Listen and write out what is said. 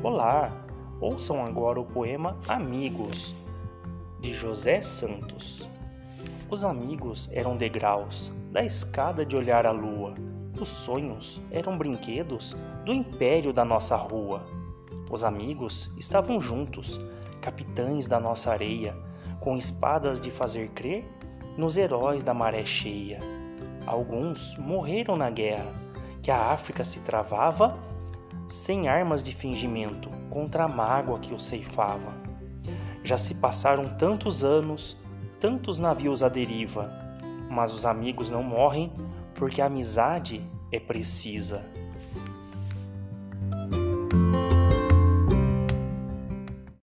Olá! Ouçam agora o poema Amigos, de José Santos. Os amigos eram degraus da escada de olhar a lua. Os sonhos eram brinquedos do império da nossa rua. Os amigos estavam juntos, capitães da nossa areia, com espadas de fazer crer nos heróis da maré cheia. Alguns morreram na guerra, que a África se travava sem armas de fingimento, contra a mágoa que o ceifava. Já se passaram tantos anos, tantos navios à deriva, mas os amigos não morrem porque a amizade é precisa.